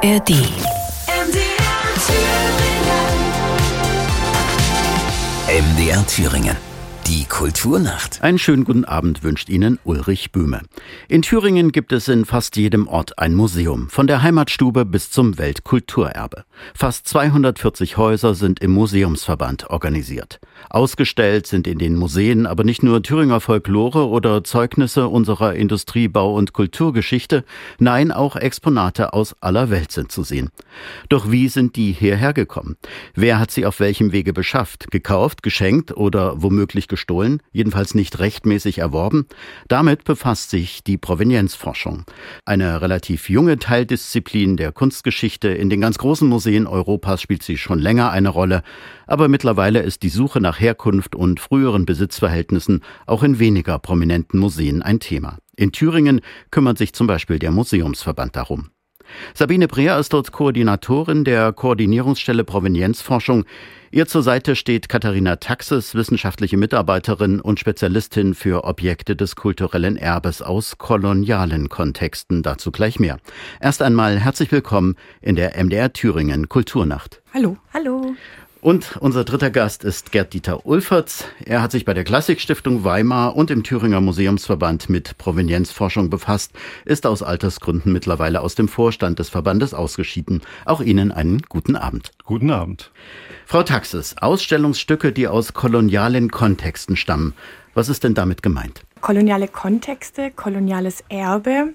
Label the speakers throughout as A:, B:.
A: ARD.
B: MDR Thüringen. Die Kulturnacht.
C: Einen schönen guten Abend wünscht Ihnen Ulrich Böhme. In Thüringen gibt es in fast jedem Ort ein Museum, von der Heimatstube bis zum Weltkulturerbe. Fast 240 Häuser sind im Museumsverband organisiert. Ausgestellt sind in den Museen aber nicht nur Thüringer Folklore oder Zeugnisse unserer Industrie-, Bau- und Kulturgeschichte, nein, auch Exponate aus aller Welt sind zu sehen. Doch wie sind die hierher gekommen? Wer hat sie auf welchem Wege beschafft, gekauft, geschenkt oder womöglich gestohlen, jedenfalls nicht rechtmäßig erworben? Damit befasst sich die Provenienzforschung. Eine relativ junge Teildisziplin der Kunstgeschichte. In den ganz großen Museen Europas spielt sie schon länger eine Rolle. Aber mittlerweile ist die Suche nach Herkunft und früheren Besitzverhältnissen auch in weniger prominenten Museen ein Thema. In Thüringen kümmert sich zum Beispiel der Museumsverband darum. Sabine Breer ist dort Koordinatorin der Koordinierungsstelle Provenienzforschung. Ihr zur Seite steht Katharina Taxis, wissenschaftliche Mitarbeiterin und Spezialistin für Objekte des kulturellen Erbes aus kolonialen Kontexten. Dazu gleich mehr. Erst einmal herzlich willkommen in der MDR Thüringen Kulturnacht.
D: Hallo. Hallo.
C: Und unser dritter Gast ist Gerd-Dieter Ulfertz. Er hat sich bei der Klassikstiftung Weimar und im Thüringer Museumsverband mit Provenienzforschung befasst, ist aus Altersgründen mittlerweile aus dem Vorstand des Verbandes ausgeschieden. Auch Ihnen einen guten Abend.
E: Guten Abend.
C: Frau Taxis, Ausstellungsstücke, die aus kolonialen Kontexten stammen. Was ist denn damit gemeint?
D: Koloniale Kontexte, koloniales Erbe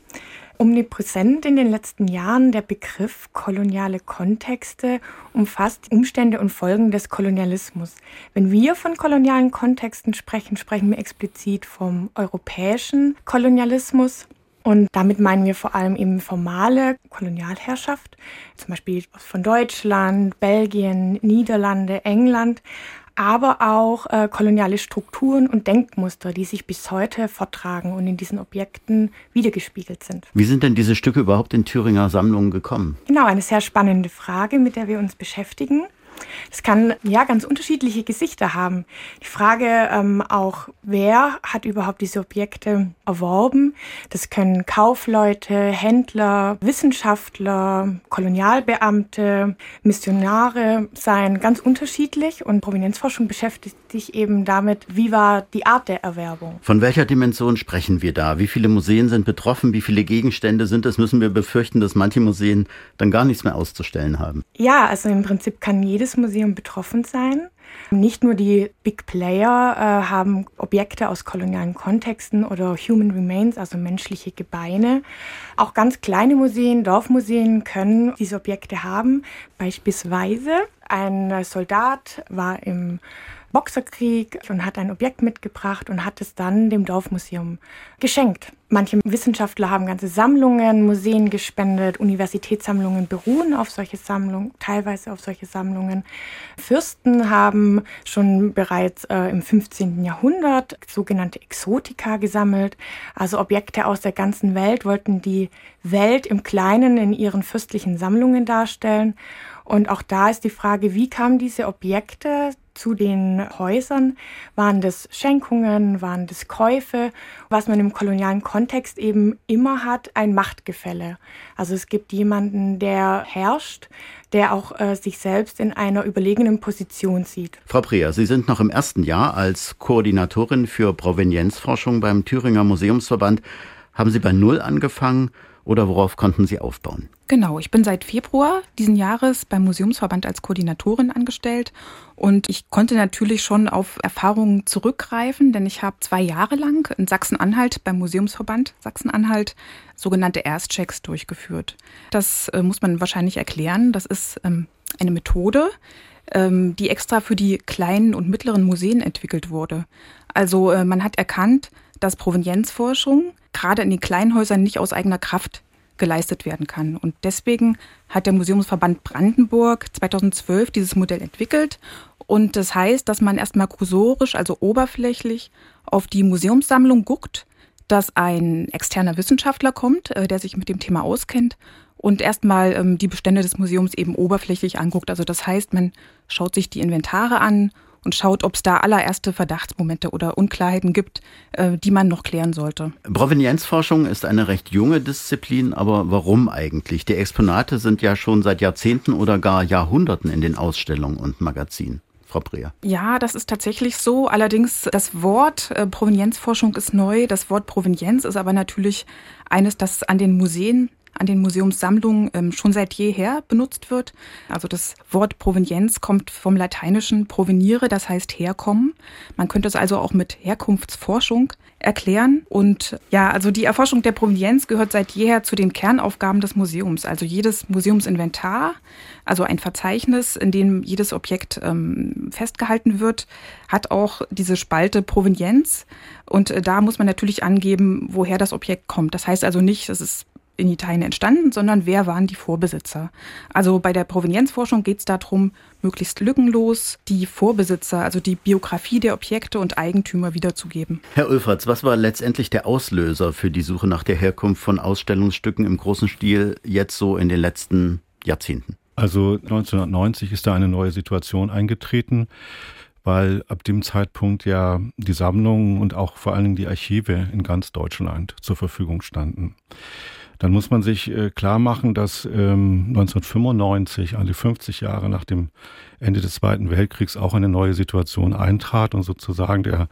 D: omnipräsent in den letzten Jahren. Der Begriff koloniale Kontexte umfasst Umstände und Folgen des Kolonialismus. Wenn wir von kolonialen Kontexten sprechen, sprechen wir explizit vom europäischen Kolonialismus. Und damit meinen wir vor allem eben formale Kolonialherrschaft, zum Beispiel von Deutschland, Belgien, Niederlande, England, aber auch äh, koloniale Strukturen und Denkmuster, die sich bis heute forttragen und in diesen Objekten wiedergespiegelt sind.
C: Wie sind denn diese Stücke überhaupt in Thüringer Sammlungen gekommen?
D: Genau, eine sehr spannende Frage, mit der wir uns beschäftigen. Es kann ja ganz unterschiedliche Gesichter haben. Die Frage ähm, auch, wer hat überhaupt diese Objekte erworben? Das können Kaufleute, Händler, Wissenschaftler, Kolonialbeamte, Missionare sein, ganz unterschiedlich. Und Provenienzforschung beschäftigt sich eben damit, wie war die Art der Erwerbung.
C: Von welcher Dimension sprechen wir da? Wie viele Museen sind betroffen? Wie viele Gegenstände sind es? Müssen wir befürchten, dass manche Museen dann gar nichts mehr auszustellen haben?
D: Ja, also im Prinzip kann jedes Museum betroffen sein. Nicht nur die Big Player äh, haben Objekte aus kolonialen Kontexten oder Human Remains, also menschliche Gebeine. Auch ganz kleine Museen, Dorfmuseen können diese Objekte haben. Beispielsweise ein Soldat war im Boxerkrieg und hat ein Objekt mitgebracht und hat es dann dem Dorfmuseum geschenkt. Manche Wissenschaftler haben ganze Sammlungen, Museen gespendet, Universitätssammlungen beruhen auf solche Sammlungen, teilweise auf solche Sammlungen. Fürsten haben schon bereits äh, im 15. Jahrhundert sogenannte Exotika gesammelt, also Objekte aus der ganzen Welt, wollten die Welt im Kleinen in ihren fürstlichen Sammlungen darstellen. Und auch da ist die Frage, wie kamen diese Objekte zu den Häusern? Waren das Schenkungen, waren das Käufe? Was man im kolonialen Kontext eben immer hat, ein Machtgefälle. Also es gibt jemanden, der herrscht, der auch äh, sich selbst in einer überlegenen Position sieht.
C: Frau Preer, Sie sind noch im ersten Jahr als Koordinatorin für Provenienzforschung beim Thüringer Museumsverband. Haben Sie bei Null angefangen oder worauf konnten Sie aufbauen?
F: Genau, ich bin seit Februar diesen Jahres beim Museumsverband als Koordinatorin angestellt und ich konnte natürlich schon auf Erfahrungen zurückgreifen, denn ich habe zwei Jahre lang in Sachsen-Anhalt beim Museumsverband Sachsen-Anhalt sogenannte Erstchecks durchgeführt. Das äh, muss man wahrscheinlich erklären. Das ist ähm, eine Methode, ähm, die extra für die kleinen und mittleren Museen entwickelt wurde. Also äh, man hat erkannt, dass Provenienzforschung gerade in den kleinen Häusern nicht aus eigener Kraft geleistet werden kann. Und deswegen hat der Museumsverband Brandenburg 2012 dieses Modell entwickelt. Und das heißt, dass man erstmal kursorisch, also oberflächlich, auf die Museumssammlung guckt, dass ein externer Wissenschaftler kommt, äh, der sich mit dem Thema auskennt und erstmal ähm, die Bestände des Museums eben oberflächlich anguckt. Also das heißt, man schaut sich die Inventare an und schaut, ob es da allererste Verdachtsmomente oder Unklarheiten gibt, äh, die man noch klären sollte.
C: Provenienzforschung ist eine recht junge Disziplin, aber warum eigentlich? Die Exponate sind ja schon seit Jahrzehnten oder gar Jahrhunderten in den Ausstellungen und Magazinen.
F: Ja, das ist tatsächlich so. Allerdings das Wort äh, Provenienzforschung ist neu. Das Wort Provenienz ist aber natürlich eines, das an den Museen an den Museumssammlungen ähm, schon seit jeher benutzt wird. Also das Wort Provenienz kommt vom lateinischen proveniere, das heißt herkommen. Man könnte es also auch mit Herkunftsforschung erklären. Und ja, also die Erforschung der Provenienz gehört seit jeher zu den Kernaufgaben des Museums. Also jedes Museumsinventar, also ein Verzeichnis, in dem jedes Objekt ähm, festgehalten wird, hat auch diese Spalte Provenienz. Und äh, da muss man natürlich angeben, woher das Objekt kommt. Das heißt also nicht, es ist in Italien entstanden, sondern wer waren die Vorbesitzer. Also bei der Provenienzforschung geht es darum, möglichst lückenlos die Vorbesitzer, also die Biografie der Objekte und Eigentümer wiederzugeben.
C: Herr Ulfertz, was war letztendlich der Auslöser für die Suche nach der Herkunft von Ausstellungsstücken im großen Stil jetzt so in den letzten Jahrzehnten?
A: Also 1990 ist da eine neue Situation eingetreten weil ab dem Zeitpunkt ja die Sammlungen und auch vor allen Dingen die Archive in ganz Deutschland zur Verfügung standen dann muss man sich äh, klar machen, dass ähm, 1995, alle 50 Jahre nach dem Ende des Zweiten Weltkriegs, auch eine neue Situation eintrat und sozusagen der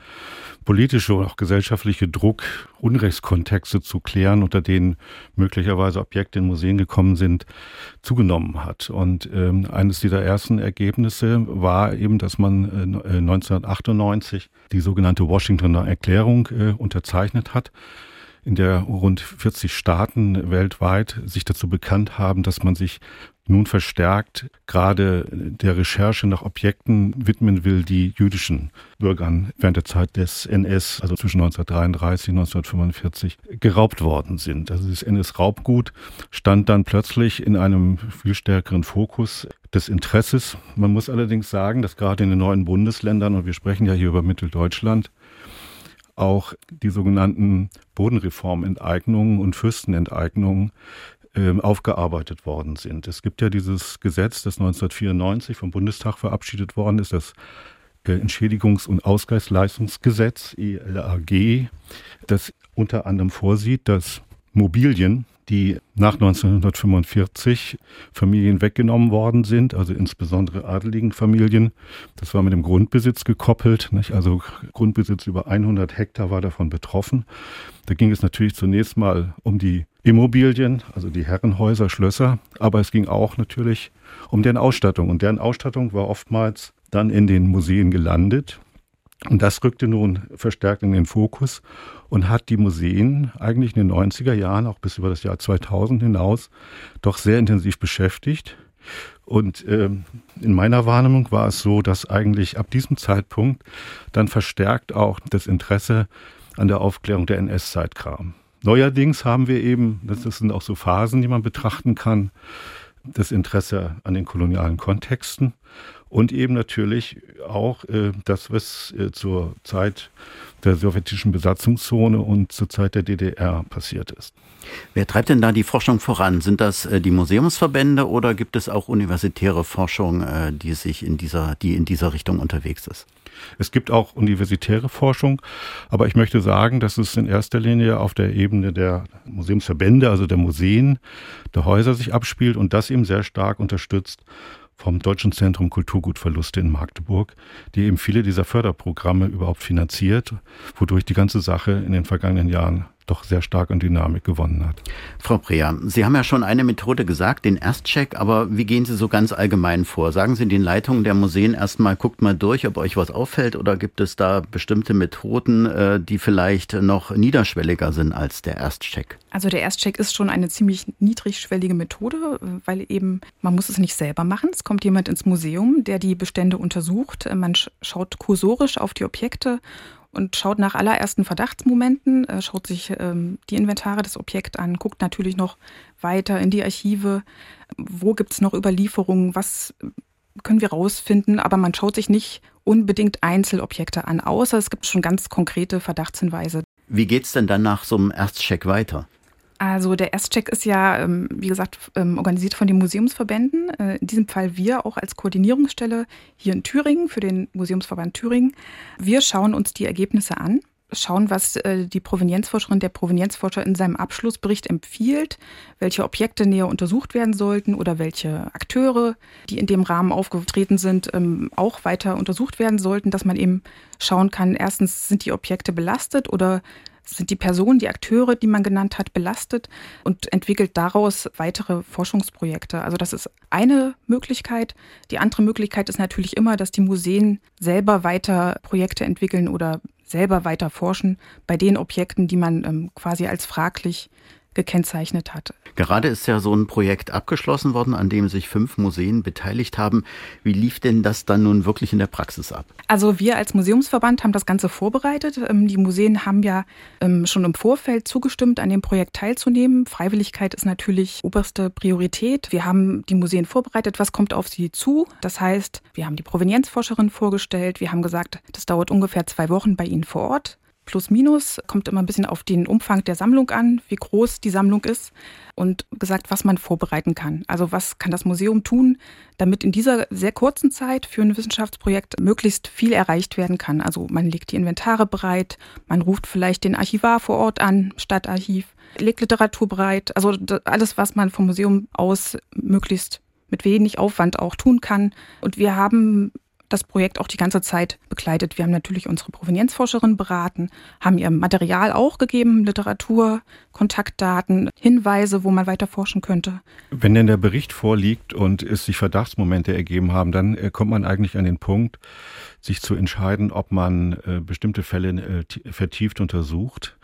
A: politische und auch gesellschaftliche Druck, Unrechtskontexte zu klären, unter denen möglicherweise Objekte in Museen gekommen sind, zugenommen hat. Und ähm, eines dieser ersten Ergebnisse war eben, dass man äh, 1998 die sogenannte Washingtoner Erklärung äh, unterzeichnet hat in der rund 40 Staaten weltweit sich dazu bekannt haben, dass man sich nun verstärkt gerade der Recherche nach Objekten widmen will, die jüdischen Bürgern während der Zeit des NS, also zwischen 1933 und 1945, geraubt worden sind. Also das NS-Raubgut stand dann plötzlich in einem viel stärkeren Fokus des Interesses. Man muss allerdings sagen, dass gerade in den neuen Bundesländern, und wir sprechen ja hier über Mitteldeutschland, auch die sogenannten Bodenreformenteignungen und Fürstenenteignungen äh, aufgearbeitet worden sind. Es gibt ja dieses Gesetz, das 1994 vom Bundestag verabschiedet worden ist, das äh, Entschädigungs- und Ausgleichsleistungsgesetz, ELAG, das unter anderem vorsieht, dass Mobilien die nach 1945 Familien weggenommen worden sind, also insbesondere adeligen Familien. Das war mit dem Grundbesitz gekoppelt, nicht? also Grundbesitz über 100 Hektar war davon betroffen. Da ging es natürlich zunächst mal um die Immobilien, also die Herrenhäuser, Schlösser, aber es ging auch natürlich um deren Ausstattung und deren Ausstattung war oftmals dann in den Museen gelandet. Und das rückte nun verstärkt in den Fokus und hat die Museen eigentlich in den 90er Jahren, auch bis über das Jahr 2000 hinaus, doch sehr intensiv beschäftigt. Und ähm, in meiner Wahrnehmung war es so, dass eigentlich ab diesem Zeitpunkt dann verstärkt auch das Interesse an der Aufklärung der NS-Zeit kam. Neuerdings haben wir eben, das sind auch so Phasen, die man betrachten kann, das Interesse an den kolonialen Kontexten und eben natürlich auch äh, das, was äh, zur Zeit der sowjetischen Besatzungszone und zur Zeit der DDR passiert ist.
C: Wer treibt denn da die Forschung voran? Sind das äh, die Museumsverbände oder gibt es auch universitäre Forschung, äh, die sich in dieser, die in dieser Richtung unterwegs ist?
A: Es gibt auch universitäre Forschung, aber ich möchte sagen, dass es in erster Linie auf der Ebene der Museumsverbände, also der Museen, der Häuser sich abspielt und das eben sehr stark unterstützt vom Deutschen Zentrum Kulturgutverluste in Magdeburg, die eben viele dieser Förderprogramme überhaupt finanziert, wodurch die ganze Sache in den vergangenen Jahren doch sehr stark an Dynamik gewonnen hat.
C: Frau Preer, Sie haben ja schon eine Methode gesagt, den Erstcheck, aber wie gehen Sie so ganz allgemein vor? Sagen Sie den Leitungen der Museen erstmal, guckt mal durch, ob euch was auffällt oder gibt es da bestimmte Methoden, äh, die vielleicht noch niederschwelliger sind als der Erstcheck?
F: Also der Erstcheck ist schon eine ziemlich niedrigschwellige Methode, weil eben man muss es nicht selber machen. Es kommt jemand ins Museum, der die Bestände untersucht. Man schaut kursorisch auf die Objekte und schaut nach allerersten Verdachtsmomenten, äh, schaut sich ähm, die Inventare des Objekts an, guckt natürlich noch weiter in die Archive, wo gibt es noch Überlieferungen, was können wir rausfinden, aber man schaut sich nicht unbedingt Einzelobjekte an, außer es gibt schon ganz konkrete Verdachtshinweise.
C: Wie geht es denn dann nach so einem Erstcheck weiter?
F: Also der Erstcheck ist ja, ähm, wie gesagt, ähm, organisiert von den Museumsverbänden. Äh, in diesem Fall wir auch als Koordinierungsstelle hier in Thüringen für den Museumsverband Thüringen. Wir schauen uns die Ergebnisse an schauen, was äh, die Provenienzforscherin, der Provenienzforscher in seinem Abschlussbericht empfiehlt, welche Objekte näher untersucht werden sollten oder welche Akteure, die in dem Rahmen aufgetreten sind, ähm, auch weiter untersucht werden sollten, dass man eben schauen kann, erstens sind die Objekte belastet oder sind die Personen, die Akteure, die man genannt hat, belastet und entwickelt daraus weitere Forschungsprojekte. Also das ist eine Möglichkeit. Die andere Möglichkeit ist natürlich immer, dass die Museen selber weiter Projekte entwickeln oder selber weiter forschen bei den Objekten, die man ähm, quasi als fraglich gekennzeichnet hat.
C: Gerade ist ja so ein Projekt abgeschlossen worden, an dem sich fünf Museen beteiligt haben. Wie lief denn das dann nun wirklich in der Praxis ab?
F: Also wir als Museumsverband haben das Ganze vorbereitet. Ähm, die Museen haben ja ähm, schon im Vorfeld zugestimmt, an dem Projekt teilzunehmen. Freiwilligkeit ist natürlich oberste Priorität. Wir haben die Museen vorbereitet, was kommt auf sie zu. Das heißt, wir haben die Provenienzforscherin vorgestellt. Wir haben gesagt, das dauert ungefähr zwei Wochen bei Ihnen vor Ort plus minus, kommt immer ein bisschen auf den Umfang der Sammlung an, wie groß die Sammlung ist und gesagt, was man vorbereiten kann. Also was kann das Museum tun, damit in dieser sehr kurzen Zeit für ein Wissenschaftsprojekt möglichst viel erreicht werden kann. Also man legt die Inventare bereit, man ruft vielleicht den Archivar vor Ort an, Stadtarchiv, legt Literatur bereit, also alles, was man vom Museum aus möglichst mit wenig Aufwand auch tun kann. Und wir haben das Projekt auch die ganze Zeit begleitet. Wir haben natürlich unsere Provenienzforscherin beraten, haben ihr Material auch gegeben, Literatur, Kontaktdaten, Hinweise, wo man weiter forschen könnte.
A: Wenn denn der Bericht vorliegt und es sich Verdachtsmomente ergeben haben, dann äh, kommt man eigentlich an den Punkt, sich zu entscheiden, ob man äh, bestimmte Fälle äh, vertieft untersucht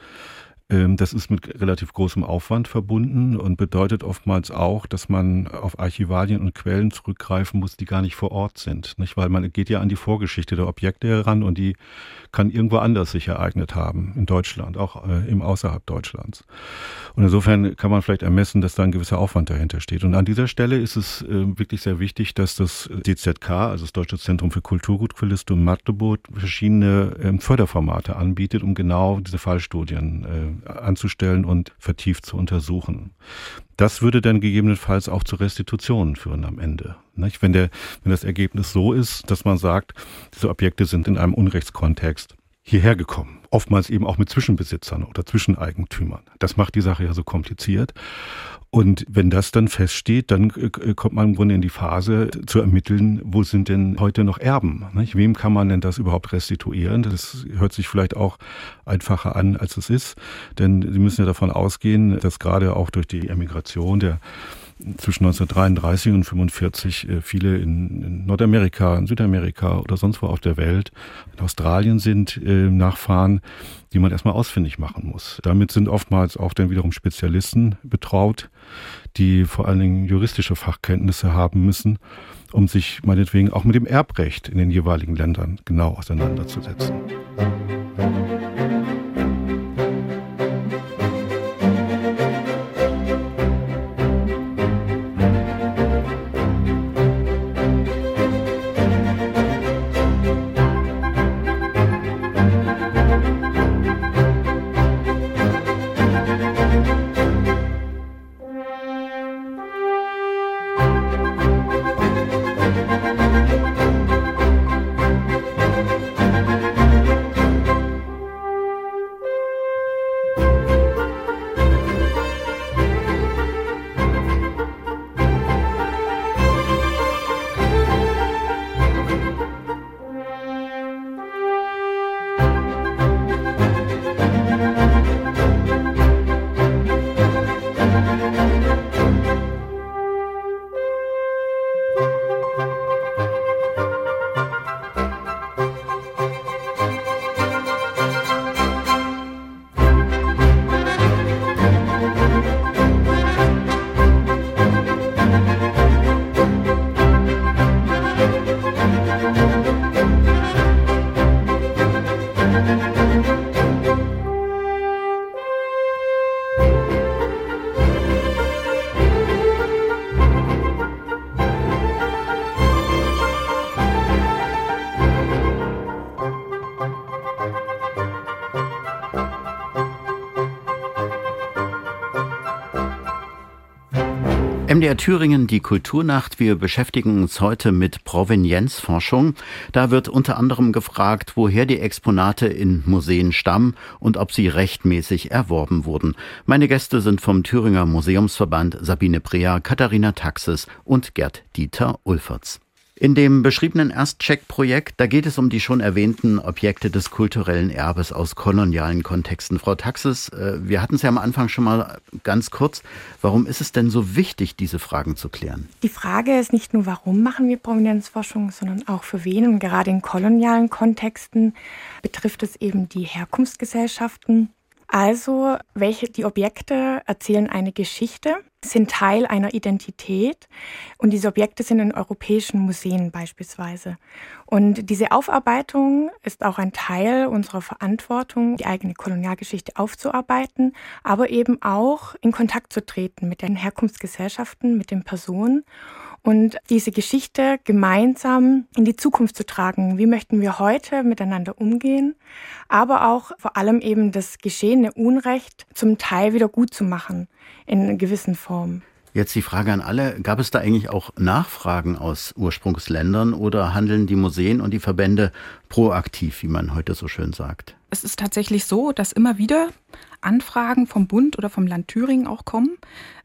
A: das ist mit relativ großem Aufwand verbunden und bedeutet oftmals auch, dass man auf Archivalien und Quellen zurückgreifen muss, die gar nicht vor Ort sind. Nicht? Weil man geht ja an die Vorgeschichte der Objekte heran und die kann irgendwo anders sich ereignet haben, in Deutschland, auch äh, im Außerhalb Deutschlands. Und insofern kann man vielleicht ermessen, dass da ein gewisser Aufwand dahinter steht. Und an dieser Stelle ist es äh, wirklich sehr wichtig, dass das DZK, also das Deutsche Zentrum für Kulturgutquellistik und Magdeburg, verschiedene äh, Förderformate anbietet, um genau diese Fallstudien äh, anzustellen und vertieft zu untersuchen. Das würde dann gegebenenfalls auch zu Restitutionen führen am Ende. Nicht? Wenn, der, wenn das Ergebnis so ist, dass man sagt, diese Objekte sind in einem Unrechtskontext hierher gekommen. Oftmals eben auch mit Zwischenbesitzern oder Zwischeneigentümern. Das macht die Sache ja so kompliziert. Und wenn das dann feststeht, dann äh, kommt man im Grunde in die Phase zu ermitteln, wo sind denn heute noch Erben? Nicht? Wem kann man denn das überhaupt restituieren? Das hört sich vielleicht auch einfacher an, als es ist. Denn Sie müssen ja davon ausgehen, dass gerade auch durch die Emigration der zwischen 1933 und 1945 äh, viele in, Nordamerika, in Südamerika oder sonst wo auf der Welt, in Australien sind äh, Nachfahren, die man erstmal ausfindig machen muss. Damit sind oftmals auch dann wiederum Spezialisten betraut, die vor allen Dingen juristische Fachkenntnisse haben müssen, um sich meinetwegen auch mit dem Erbrecht in den jeweiligen Ländern genau auseinanderzusetzen.
C: MDR Thüringen, die Kulturnacht. Wir beschäftigen uns heute mit Provenienzforschung. Da wird unter anderem gefragt, woher die Exponate in Museen stammen und ob sie rechtmäßig erworben wurden. Meine Gäste sind vom Thüringer Museumsverband Sabine Preer, Katharina Taxis und Gerd Dieter Ulferts. In dem beschriebenen Erstcheck-Projekt, da geht es um die schon erwähnten Objekte des kulturellen Erbes aus kolonialen Kontexten. Frau Taxis, äh, wir hatten es ja am Anfang schon mal ganz kurz. Warum ist es denn so wichtig, diese Fragen zu klären?
D: Die Frage ist nicht nur, warum machen wir Prominenzforschung, sondern auch für wen. Und gerade in kolonialen Kontexten betrifft es eben die Herkunftsgesellschaften also, welche, die Objekte erzählen eine Geschichte, sind Teil einer Identität und diese Objekte sind in europäischen Museen beispielsweise. Und diese Aufarbeitung ist auch ein Teil unserer Verantwortung, die eigene Kolonialgeschichte aufzuarbeiten, aber eben auch in Kontakt zu treten mit den Herkunftsgesellschaften, mit den Personen und diese Geschichte gemeinsam in die Zukunft zu tragen. Wie möchten wir heute miteinander umgehen, aber auch vor allem eben das geschehene Unrecht zum Teil wieder gut zu machen in gewissen Formen.
C: Jetzt die Frage an alle, gab es da eigentlich auch Nachfragen aus Ursprungsländern oder handeln die Museen und die Verbände proaktiv, wie man heute so schön sagt?
F: Es ist tatsächlich so, dass immer wieder Anfragen vom Bund oder vom Land Thüringen auch kommen.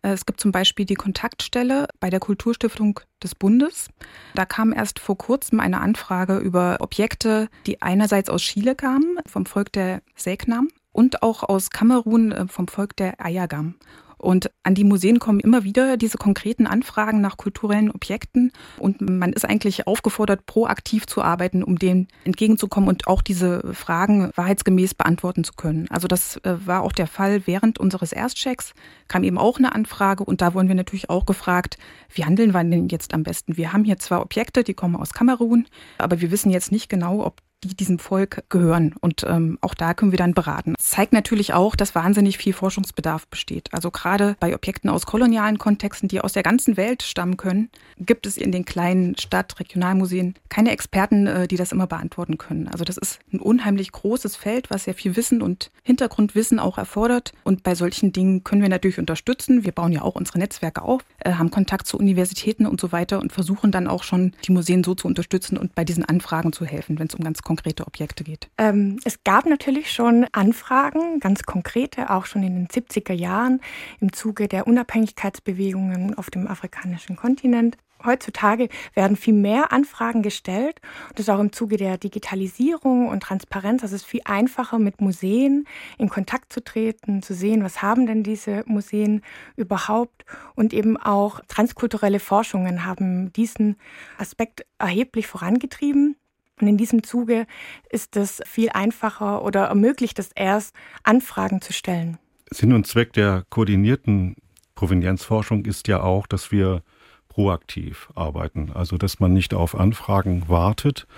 F: Äh, es gibt zum Beispiel die Kontaktstelle bei der Kulturstiftung des Bundes. Da kam erst vor kurzem eine Anfrage über Objekte, die einerseits aus Chile kamen, vom Volk der Segnam, und auch aus Kamerun äh, vom Volk der Ayagam. Und an die Museen kommen immer wieder diese konkreten Anfragen nach kulturellen Objekten. Und man ist eigentlich aufgefordert, proaktiv zu arbeiten, um dem entgegenzukommen und auch diese Fragen wahrheitsgemäß beantworten zu können. Also das äh, war auch der Fall während unseres Erstchecks, kam eben auch eine Anfrage und da wurden wir natürlich auch gefragt, wie handeln wir denn jetzt am besten? Wir haben hier zwei Objekte, die kommen aus Kamerun, aber wir wissen jetzt nicht genau, ob die diesem Volk gehören. Und ähm, auch da können wir dann beraten. Es zeigt natürlich auch, dass wahnsinnig viel Forschungsbedarf besteht. Also gerade bei Objekten aus kolonialen Kontexten, die aus der ganzen Welt stammen können, gibt es in den kleinen Stadt-, Regionalmuseen keine Experten, äh, die das immer beantworten können. Also das ist ein unheimlich großes Feld, was sehr viel Wissen und Hintergrundwissen auch erfordert. Und bei solchen Dingen können wir natürlich unterstützen. Wir bauen ja auch unsere Netzwerke auf, äh, haben Kontakt zu Universitäten und so weiter und versuchen dann auch schon die Museen so zu unterstützen und bei diesen Anfragen zu helfen, wenn es um ganz konkrete Objekte geht?
D: Ähm, es gab natürlich schon Anfragen, ganz konkrete, auch schon in den 70er Jahren im Zuge der Unabhängigkeitsbewegungen auf dem afrikanischen Kontinent. Heutzutage werden viel mehr Anfragen gestellt. Das ist auch im Zuge der Digitalisierung und Transparenz. Also es ist viel einfacher, mit Museen in Kontakt zu treten, zu sehen, was haben denn diese Museen überhaupt. Und eben auch transkulturelle Forschungen haben diesen Aspekt erheblich vorangetrieben. Und in diesem Zuge ist es viel einfacher oder ermöglicht es erst, Anfragen zu stellen.
A: Sinn und Zweck der koordinierten Provenienzforschung ist ja auch, dass wir proaktiv arbeiten. Also dass man nicht auf Anfragen wartet,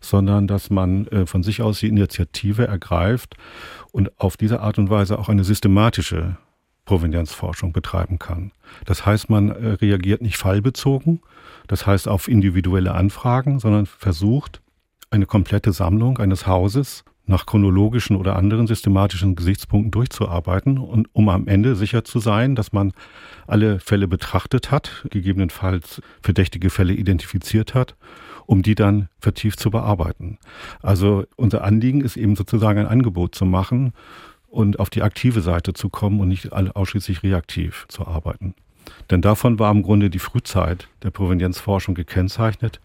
A: sondern dass man äh, von sich aus die Initiative ergreift und auf diese Art und Weise auch eine systematische Provenienzforschung betreiben kann. Das heißt, man äh, reagiert nicht fallbezogen, das heißt auf individuelle Anfragen, sondern versucht eine komplette Sammlung eines Hauses nach chronologischen oder anderen systematischen Gesichtspunkten durchzuarbeiten und um am Ende sicher zu sein, dass man alle Fälle betrachtet hat, gegebenenfalls verdächtige Fälle identifiziert hat, um die dann vertieft zu bearbeiten. Also unser Anliegen ist eben sozusagen ein Angebot zu machen und auf die aktive Seite zu kommen und nicht ausschließlich reaktiv zu arbeiten. Denn davon war im Grunde die Frühzeit der Provenienzforschung gekennzeichnet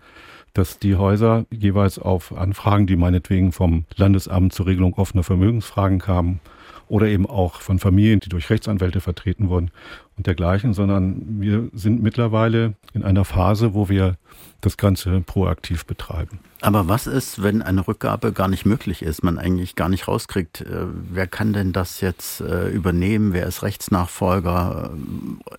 A: dass die Häuser jeweils auf Anfragen, die meinetwegen vom Landesamt zur Regelung offener Vermögensfragen kamen oder eben auch von Familien, die durch Rechtsanwälte vertreten wurden und dergleichen, sondern wir sind mittlerweile in einer Phase, wo wir das Ganze proaktiv betreiben.
C: Aber was ist, wenn eine Rückgabe gar nicht möglich ist, man eigentlich gar nicht rauskriegt? Äh, wer kann denn das jetzt äh, übernehmen? Wer ist Rechtsnachfolger?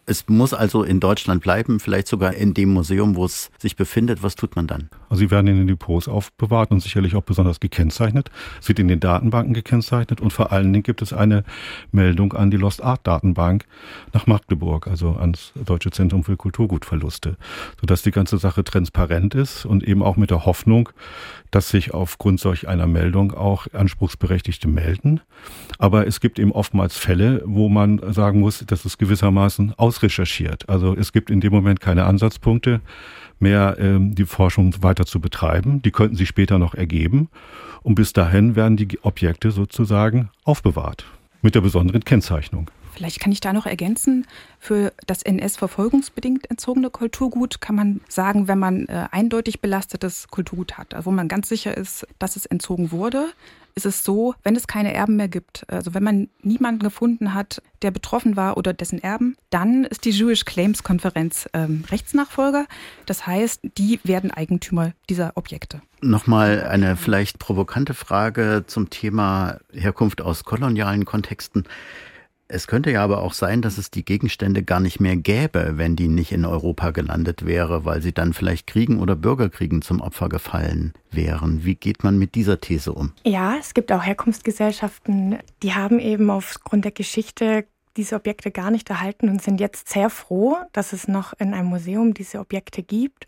C: Es muss also in Deutschland bleiben, vielleicht sogar in dem Museum, wo es sich befindet. Was tut man dann?
A: Also sie werden in den Depots aufbewahrt und sicherlich auch besonders gekennzeichnet, Es wird in den Datenbanken gekennzeichnet und vor allen Dingen gibt es eine Meldung an die Lost Art Datenbank nach Magdeburg, also ans Deutsche Zentrum für Kulturgutverluste, sodass die ganze Sache transparent ist und eben auch mit der Hoffnung, dass sich aufgrund solch einer Meldung auch Anspruchsberechtigte melden. Aber es gibt eben oftmals Fälle, wo man sagen muss, das ist gewissermaßen ausrecherchiert. Also es gibt in dem Moment keine Ansatzpunkte mehr, ähm, die Forschung weiter zu betreiben. Die könnten sich später noch ergeben. Und bis dahin werden die Objekte sozusagen aufbewahrt mit der besonderen Kennzeichnung.
F: Vielleicht kann ich da noch ergänzen, für das NS-verfolgungsbedingt entzogene Kulturgut kann man sagen, wenn man äh, eindeutig belastetes Kulturgut hat, also wo man ganz sicher ist, dass es entzogen wurde, ist es so, wenn es keine Erben mehr gibt, also wenn man niemanden gefunden hat, der betroffen war oder dessen Erben, dann ist die Jewish Claims Konferenz ähm, Rechtsnachfolger. Das heißt, die werden Eigentümer dieser Objekte.
C: Nochmal eine vielleicht provokante Frage zum Thema Herkunft aus kolonialen Kontexten. Es könnte ja aber auch sein, dass es die Gegenstände gar nicht mehr gäbe, wenn die nicht in Europa gelandet wäre, weil sie dann vielleicht Kriegen oder Bürgerkriegen zum Opfer gefallen wären. Wie geht man mit dieser These um?
D: Ja, es gibt auch Herkunftsgesellschaften, die haben eben aufgrund der Geschichte diese Objekte gar nicht erhalten und sind jetzt sehr froh, dass es noch in einem Museum diese Objekte gibt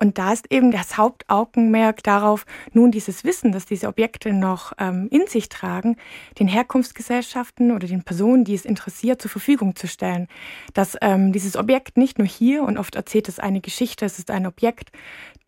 D: und da ist eben das Hauptaugenmerk darauf, nun dieses Wissen, dass diese Objekte noch ähm, in sich tragen, den Herkunftsgesellschaften oder den Personen, die es interessiert, zur Verfügung zu stellen. Dass ähm, dieses Objekt nicht nur hier, und oft erzählt es eine Geschichte, es ist ein Objekt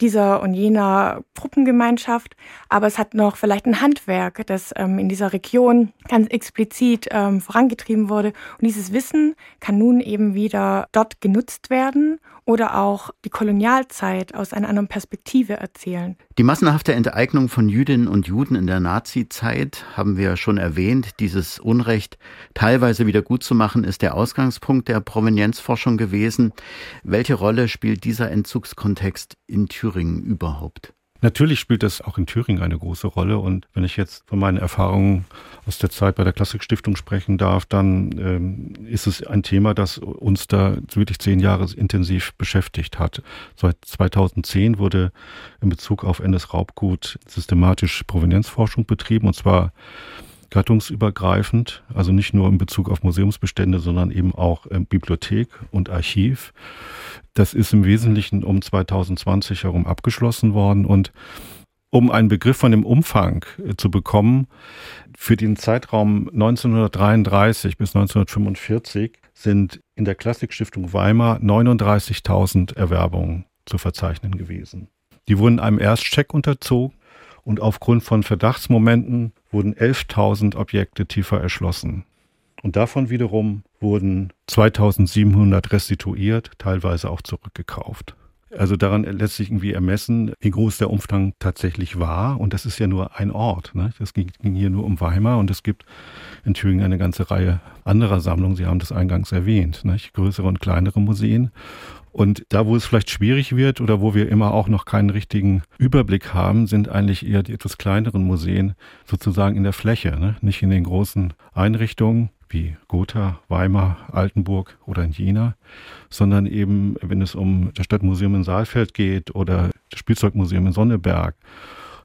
D: dieser und jener Gruppengemeinschaft, aber es hat noch vielleicht ein Handwerk, das ähm, in dieser Region ganz explizit ähm, vorangetrieben wurde. Und dieses Wissen kann nun eben wieder dort genutzt werden oder auch die Kolonialzeit aus einer anderen Perspektive erzählen.
C: Die massenhafte Enteignung von Jüdinnen und Juden in der Nazizeit haben wir schon erwähnt. Dieses Unrecht teilweise wieder gut zu machen, ist der Ausgangspunkt der Provenienzforschung gewesen. Welche Rolle spielt dieser Entzugskontext in Thüringen überhaupt?
A: Natürlich spielt das auch in Thüringen eine große Rolle. Und wenn ich jetzt von meinen Erfahrungen aus der Zeit bei der Klassikstiftung sprechen darf, dann ähm, ist es ein Thema, das uns da wirklich zehn Jahre intensiv beschäftigt hat. Seit 2010 wurde in Bezug auf NS Raubgut systematisch Provenienzforschung betrieben, und zwar gattungsübergreifend, also nicht nur in Bezug auf Museumsbestände, sondern eben auch äh, Bibliothek und Archiv. Das ist im Wesentlichen um 2020 herum abgeschlossen worden und um einen Begriff von dem Umfang äh, zu bekommen, für den Zeitraum 1933 bis 1945 sind in der Klassikstiftung Weimar 39.000 Erwerbungen zu verzeichnen gewesen. Die wurden einem Erstcheck unterzogen und aufgrund von Verdachtsmomenten wurden 11.000 Objekte tiefer erschlossen. Und davon wiederum wurden 2700 restituiert, teilweise auch zurückgekauft. Also daran lässt sich irgendwie ermessen, wie groß der Umfang tatsächlich war. Und das ist ja nur ein Ort. Ne? Das ging, ging hier nur um Weimar und es gibt in Thüringen eine ganze Reihe anderer Sammlungen. Sie haben das eingangs erwähnt. Ne? Größere und kleinere Museen. Und da, wo es vielleicht schwierig wird oder wo wir immer auch noch keinen richtigen Überblick haben, sind eigentlich eher die etwas kleineren Museen sozusagen in der Fläche, ne? nicht in den großen Einrichtungen wie Gotha, Weimar, Altenburg oder in Jena, sondern eben, wenn es um das Stadtmuseum in Saalfeld geht oder das Spielzeugmuseum in Sonneberg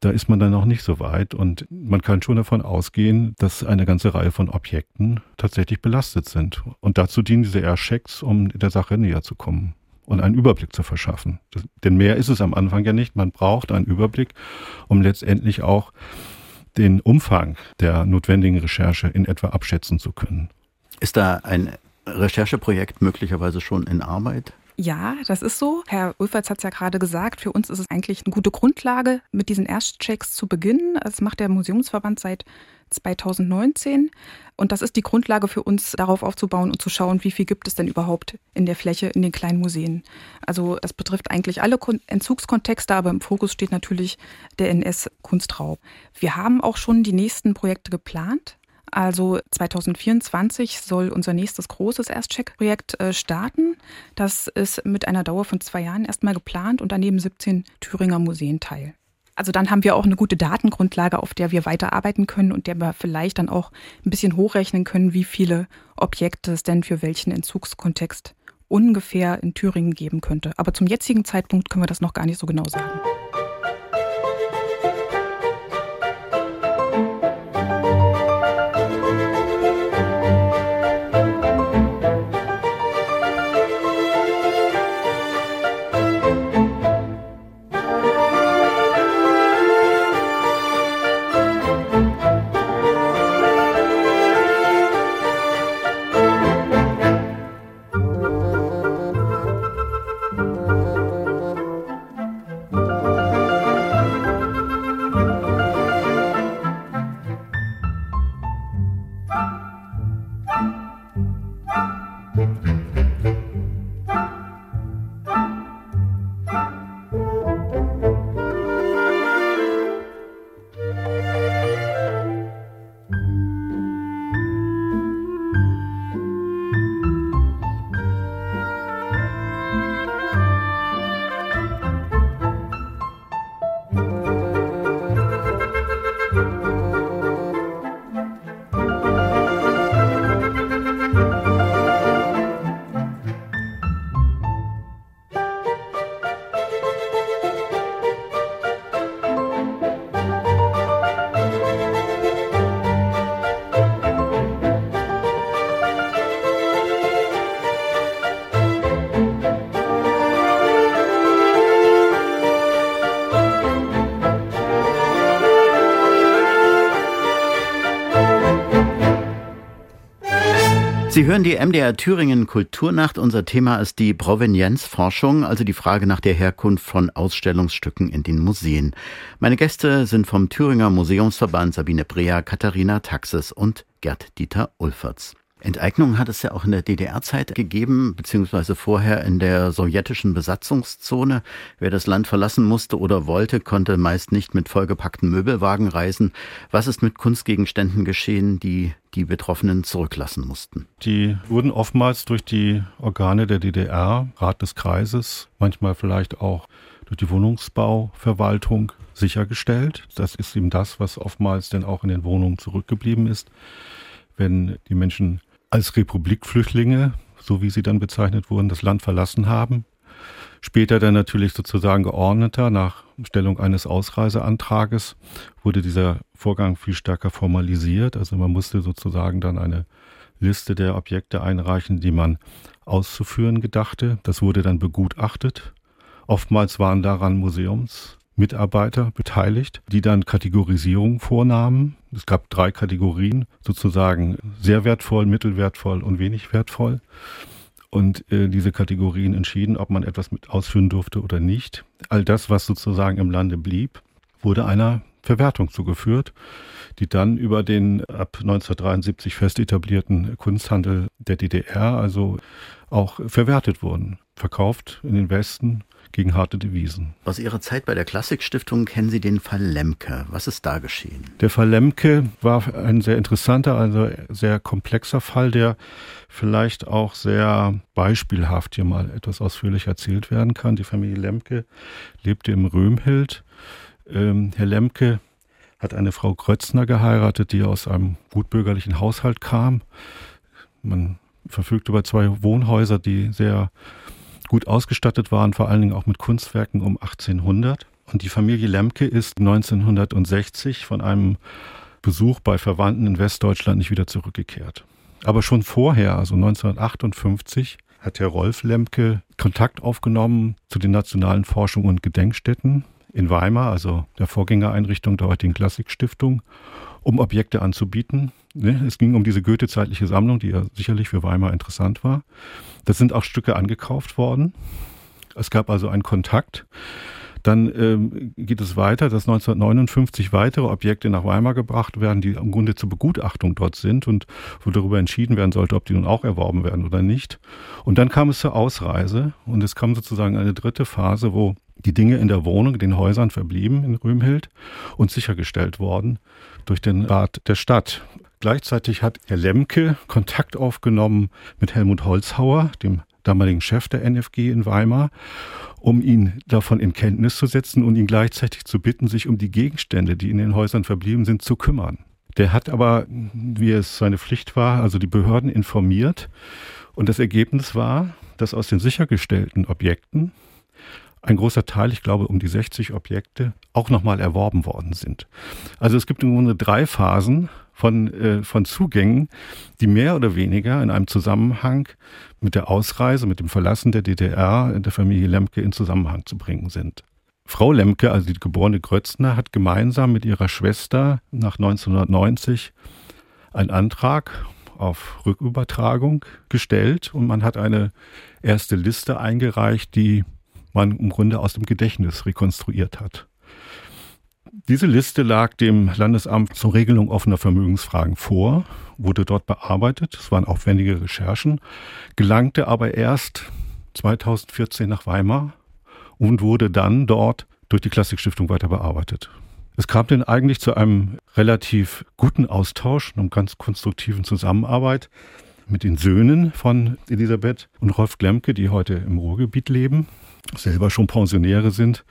A: da ist man dann noch nicht so weit und man kann schon davon ausgehen, dass eine ganze Reihe von Objekten tatsächlich belastet sind. Und dazu dienen diese Airchecks, um der Sache näher zu kommen und einen Überblick zu verschaffen. Das, denn mehr ist es am Anfang ja nicht. Man braucht einen Überblick, um letztendlich auch den Umfang der notwendigen Recherche in etwa abschätzen zu können.
C: Ist da ein Rechercheprojekt möglicherweise schon in Arbeit?
F: Ja, das ist so. Herr Ulferz hat es ja gerade gesagt, für uns ist es eigentlich eine gute Grundlage, mit diesen Erstchecks zu beginnen. Das macht der Museumsverband seit 2019. Und das ist die Grundlage für uns, darauf aufzubauen und zu schauen, wie viel gibt es denn überhaupt in der Fläche in den kleinen Museen. Also das betrifft eigentlich alle Entzugskontexte, aber im Fokus steht natürlich der NS-Kunstraub. Wir haben auch schon die nächsten Projekte geplant. Also 2024 soll unser nächstes großes Erstcheck-Projekt äh, starten. Das ist mit einer Dauer von zwei Jahren erstmal geplant und daneben 17 Thüringer Museen teil. Also dann haben wir auch eine gute Datengrundlage, auf der wir weiterarbeiten können und der wir vielleicht dann auch ein bisschen hochrechnen können, wie viele Objekte es denn für welchen Entzugskontext ungefähr in Thüringen geben könnte. Aber zum jetzigen Zeitpunkt können wir das noch gar nicht so genau sagen.
C: Sie hören die MDR Thüringen Kulturnacht. Unser Thema ist die Provenienzforschung, also die Frage nach der Herkunft von Ausstellungsstücken in den Museen. Meine Gäste sind vom Thüringer Museumsverband Sabine Brea, Katharina Taxis und Gerd Dieter Ulferts. Enteignungen hat es ja auch in der DDR-Zeit gegeben, beziehungsweise vorher in der sowjetischen Besatzungszone. Wer das Land verlassen musste oder wollte, konnte meist nicht mit vollgepackten Möbelwagen reisen. Was ist mit Kunstgegenständen geschehen, die die Betroffenen zurücklassen mussten?
A: Die wurden oftmals durch die Organe der DDR, Rat des Kreises, manchmal vielleicht auch durch die Wohnungsbauverwaltung sichergestellt. Das ist eben das, was oftmals denn auch in den Wohnungen zurückgeblieben ist. Wenn die Menschen als Republikflüchtlinge, so wie sie dann bezeichnet wurden, das Land verlassen haben. Später dann natürlich sozusagen geordneter nach Stellung eines Ausreiseantrages wurde dieser Vorgang viel stärker formalisiert. Also man musste sozusagen dann eine Liste der Objekte einreichen, die man auszuführen gedachte. Das wurde dann begutachtet. Oftmals waren daran Museums Mitarbeiter beteiligt, die dann Kategorisierungen vornahmen. Es gab drei Kategorien, sozusagen sehr wertvoll, mittelwertvoll und wenig wertvoll. Und äh, diese Kategorien entschieden, ob man etwas mit ausführen durfte oder nicht. All das, was sozusagen im Lande blieb, wurde einer Verwertung zugeführt, die dann über den ab 1973 fest etablierten Kunsthandel der DDR also auch verwertet wurden, verkauft in den Westen gegen harte Devisen.
C: Aus Ihrer Zeit bei der Klassikstiftung kennen Sie den Fall Lemke. Was ist da geschehen?
A: Der Fall Lemke war ein sehr interessanter, also sehr komplexer Fall, der vielleicht auch sehr beispielhaft hier mal etwas ausführlich erzählt werden kann. Die Familie Lemke lebte im Römhild. Ähm, Herr Lemke hat eine Frau Krötzner geheiratet, die aus einem gutbürgerlichen Haushalt kam. Man verfügt über zwei Wohnhäuser, die sehr gut ausgestattet waren, vor allen Dingen auch mit Kunstwerken um 1800. Und die Familie Lemke ist 1960 von einem Besuch bei Verwandten in Westdeutschland nicht wieder zurückgekehrt. Aber schon vorher, also 1958, hat Herr Rolf Lemke Kontakt aufgenommen zu den nationalen Forschung- und Gedenkstätten in Weimar, also der Vorgängereinrichtung der heutigen Klassikstiftung, um Objekte anzubieten. Ne, es ging um diese goethezeitliche Sammlung, die ja sicherlich für Weimar interessant war. Da sind auch Stücke angekauft worden. Es gab also einen Kontakt. Dann ähm, geht es weiter, dass 1959 weitere Objekte nach Weimar gebracht werden, die im Grunde zur Begutachtung dort sind und wo darüber entschieden werden sollte, ob die nun auch erworben werden oder nicht. Und dann kam es zur Ausreise und es kam sozusagen eine dritte Phase, wo die Dinge in der Wohnung, den Häusern verblieben in Rühmhild und sichergestellt worden durch den Rat der Stadt. Gleichzeitig hat Herr Lemke Kontakt aufgenommen mit Helmut Holzhauer, dem damaligen Chef der NFG in Weimar, um ihn davon in Kenntnis zu setzen und ihn gleichzeitig zu bitten, sich um die Gegenstände, die in den Häusern verblieben sind, zu kümmern. Der hat aber, wie es seine Pflicht war, also die Behörden informiert. Und das Ergebnis war, dass aus den sichergestellten Objekten ein großer Teil, ich glaube um die 60 Objekte, auch nochmal erworben worden sind. Also es gibt im Grunde drei Phasen von, äh, von Zugängen, die mehr oder weniger in einem Zusammenhang mit der Ausreise, mit dem Verlassen der DDR der Familie Lemke in Zusammenhang zu bringen sind. Frau Lemke, also die geborene Grötzner, hat gemeinsam mit ihrer Schwester nach 1990 einen Antrag auf Rückübertragung gestellt und man hat eine erste Liste eingereicht, die man im Grunde aus dem Gedächtnis rekonstruiert hat. Diese Liste lag dem Landesamt zur Regelung offener Vermögensfragen vor, wurde dort bearbeitet, es waren aufwendige Recherchen, gelangte aber erst 2014 nach Weimar und wurde dann dort durch die Klassikstiftung weiter bearbeitet. Es kam denn eigentlich zu einem relativ guten Austausch, einem ganz konstruktiven Zusammenarbeit mit den Söhnen von Elisabeth und Rolf Glemke, die heute im Ruhrgebiet leben selber schon Pensionäre sind,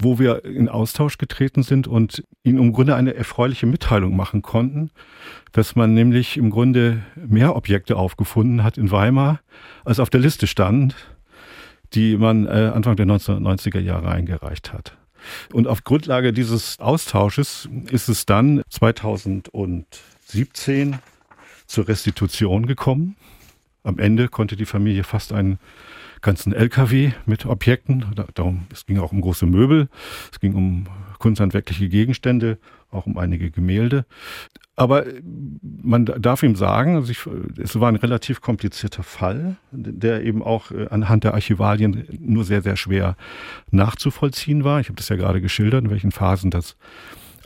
A: wo wir in Austausch getreten sind und ihnen im Grunde eine erfreuliche Mitteilung machen konnten, dass man nämlich im Grunde mehr Objekte aufgefunden hat in Weimar, als auf der Liste stand, die man äh, Anfang der 1990er Jahre eingereicht hat. Und auf Grundlage dieses Austausches ist es dann 2017 zur Restitution gekommen. Am Ende konnte die Familie fast einen ganzen LKW mit Objekten. Darum, es ging auch um große Möbel, es ging um kunsthandwerkliche Gegenstände, auch um einige Gemälde. Aber man darf ihm sagen, also ich, es war ein relativ komplizierter Fall, der eben auch äh, anhand der Archivalien nur sehr, sehr schwer nachzuvollziehen war. Ich habe das ja gerade geschildert, in welchen Phasen das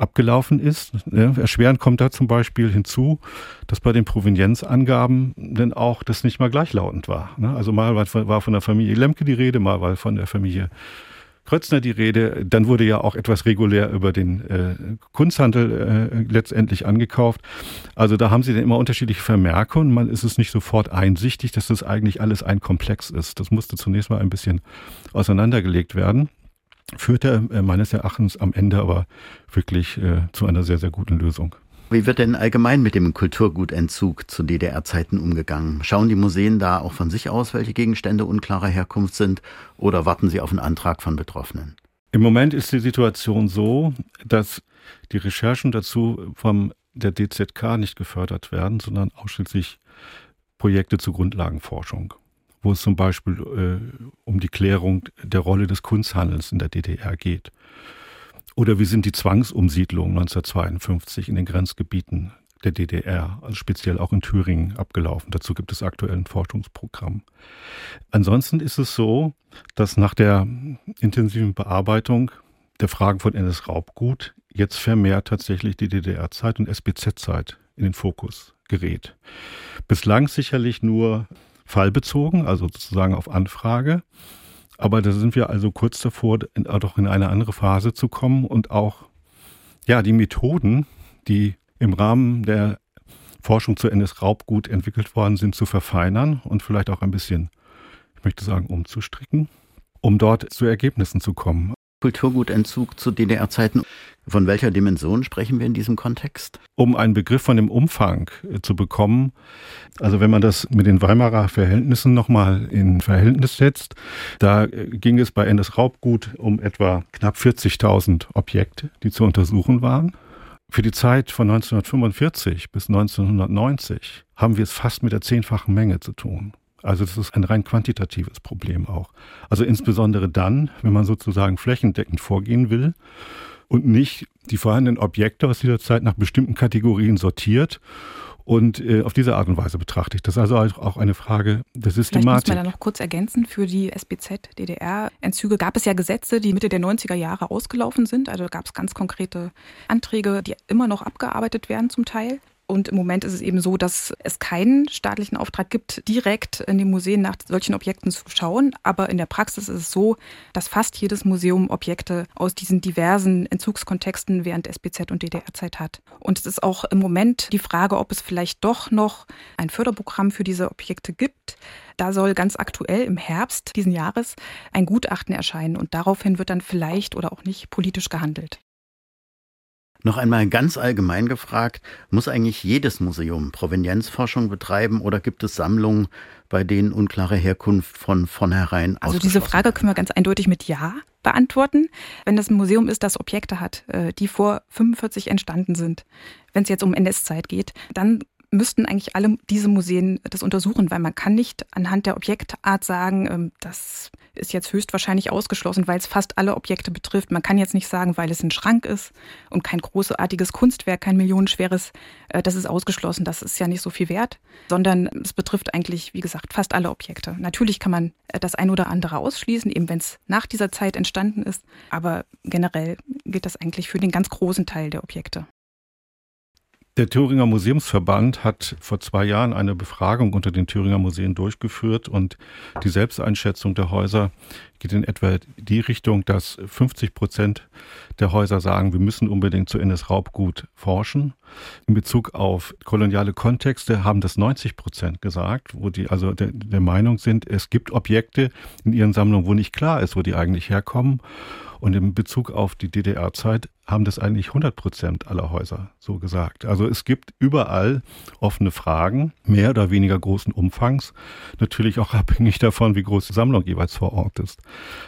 A: abgelaufen ist. Erschwerend kommt da zum Beispiel hinzu, dass bei den Provenienzangaben denn auch das nicht mal gleichlautend war. Ne? Also mal war von der Familie Lemke die Rede, mal war von der Familie Krötzner die Rede. Dann wurde ja auch etwas regulär über den äh, Kunsthandel äh, letztendlich angekauft. Also da haben sie dann immer unterschiedliche Vermerke und man ist es nicht sofort einsichtig, dass das eigentlich alles ein Komplex ist. Das musste zunächst mal ein bisschen auseinandergelegt werden führte äh, meines Erachtens am Ende aber wirklich äh, zu einer sehr, sehr guten Lösung.
C: Wie wird denn allgemein mit dem Kulturgutentzug zu DDR-Zeiten umgegangen? Schauen die Museen da auch von sich aus, welche Gegenstände unklarer Herkunft sind, oder warten sie auf einen Antrag von Betroffenen?
A: Im Moment ist die Situation so, dass die Recherchen dazu vom der DZK nicht gefördert werden, sondern ausschließlich Projekte zur Grundlagenforschung wo es zum Beispiel äh, um die Klärung der Rolle des Kunsthandels in der DDR geht. Oder wie sind die Zwangsumsiedlungen 1952 in den Grenzgebieten der DDR, also speziell auch in Thüringen, abgelaufen. Dazu gibt es aktuell ein Forschungsprogramm. Ansonsten ist es so, dass nach der intensiven Bearbeitung der Fragen von NS Raubgut jetzt vermehrt tatsächlich die DDR-Zeit und SBZ-Zeit in den Fokus gerät. Bislang sicherlich nur fallbezogen, also sozusagen auf Anfrage. Aber da sind wir also kurz davor, in, doch in eine andere Phase zu kommen und auch ja die Methoden, die im Rahmen der Forschung zu NS-Raubgut entwickelt worden sind, zu verfeinern und vielleicht auch ein bisschen, ich möchte sagen, umzustricken, um dort zu Ergebnissen zu kommen.
C: Kulturgutentzug zu DDR-Zeiten. Von welcher Dimension sprechen wir in diesem Kontext?
A: Um einen Begriff von dem Umfang äh, zu bekommen, also wenn man das mit den Weimarer Verhältnissen nochmal in Verhältnis setzt, da äh, ging es bei NS Raubgut um etwa knapp 40.000 Objekte, die zu untersuchen waren. Für die Zeit von 1945 bis 1990 haben wir es fast mit der zehnfachen Menge zu tun. Also das ist ein rein quantitatives Problem auch. Also insbesondere dann, wenn man sozusagen flächendeckend vorgehen will und nicht die vorhandenen Objekte aus dieser Zeit nach bestimmten Kategorien sortiert und äh, auf diese Art und Weise betrachte ich das. Also auch eine Frage der Systematik. Vielleicht
F: muss man da noch kurz ergänzen. Für die SBZ-DDR-Entzüge gab es ja Gesetze, die Mitte der 90er Jahre ausgelaufen sind. Also gab es ganz konkrete Anträge, die immer noch abgearbeitet werden zum Teil. Und im Moment ist es eben so, dass es keinen staatlichen Auftrag gibt, direkt in den Museen nach solchen Objekten zu schauen. Aber in der Praxis ist es so, dass fast jedes Museum Objekte aus diesen diversen Entzugskontexten während SBZ und DDR-Zeit hat. Und es ist auch im Moment die Frage, ob es vielleicht doch noch ein Förderprogramm für diese Objekte gibt. Da soll ganz aktuell im Herbst diesen Jahres ein Gutachten erscheinen und daraufhin wird dann vielleicht oder auch nicht politisch gehandelt.
C: Noch einmal ganz allgemein gefragt, muss eigentlich jedes Museum Provenienzforschung betreiben oder gibt es Sammlungen, bei denen unklare Herkunft von vornherein
F: Also diese Frage können wir ganz eindeutig mit Ja beantworten. Wenn das ein Museum ist, das Objekte hat, äh, die vor 45 entstanden sind, wenn es jetzt um NS-Zeit geht, dann müssten eigentlich alle diese Museen das untersuchen, weil man kann nicht anhand der Objektart sagen, ähm, das ist jetzt höchstwahrscheinlich ausgeschlossen, weil es fast alle Objekte betrifft. Man kann jetzt nicht sagen, weil es ein Schrank ist und kein großartiges Kunstwerk, kein millionenschweres, äh, das ist ausgeschlossen, das ist ja nicht so viel wert, sondern es betrifft eigentlich, wie gesagt, fast alle Objekte. Natürlich kann man äh, das ein oder andere ausschließen, eben wenn es nach dieser Zeit entstanden ist, aber generell gilt das eigentlich für den ganz großen Teil der Objekte.
A: Der Thüringer Museumsverband hat vor zwei Jahren eine Befragung unter den Thüringer Museen durchgeführt und die Selbsteinschätzung der Häuser geht in etwa die Richtung, dass 50 Prozent der Häuser sagen, wir müssen unbedingt zu NS-Raubgut forschen. In Bezug auf koloniale Kontexte haben das 90 Prozent gesagt, wo die also der, der Meinung sind, es gibt Objekte in ihren Sammlungen, wo nicht klar ist, wo die eigentlich herkommen. Und in Bezug auf die DDR-Zeit haben das eigentlich 100 Prozent aller Häuser so gesagt. Also es gibt überall offene Fragen, mehr oder weniger großen Umfangs. Natürlich auch abhängig davon, wie groß die Sammlung jeweils vor Ort ist.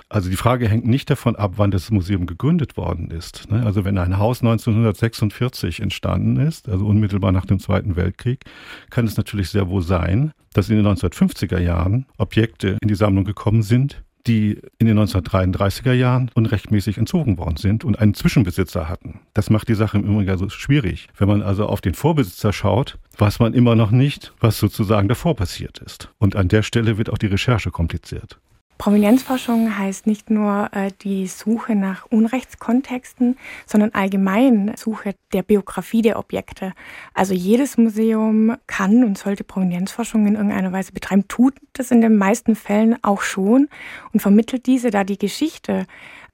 A: Also die Frage hängt nicht davon ab, wann das Museum gegründet worden ist. Ne? Also wenn ein Haus 1946 entstanden ist, also unmittelbar nach dem Zweiten Weltkrieg, kann es natürlich sehr wohl sein, dass in den 1950er Jahren Objekte in die Sammlung gekommen sind, die in den 1933er Jahren unrechtmäßig entzogen worden sind und einen Zwischenbesitzer hatten. Das macht die Sache im Übrigen so schwierig. Wenn man also auf den Vorbesitzer schaut, weiß man immer noch nicht, was sozusagen davor passiert ist. Und an der Stelle wird auch die Recherche kompliziert.
D: Provenienzforschung heißt nicht nur äh, die Suche nach Unrechtskontexten, sondern allgemein Suche der Biografie der Objekte. Also jedes Museum kann und sollte Provenienzforschung in irgendeiner Weise betreiben, tut das in den meisten Fällen auch schon und vermittelt diese, da die Geschichte,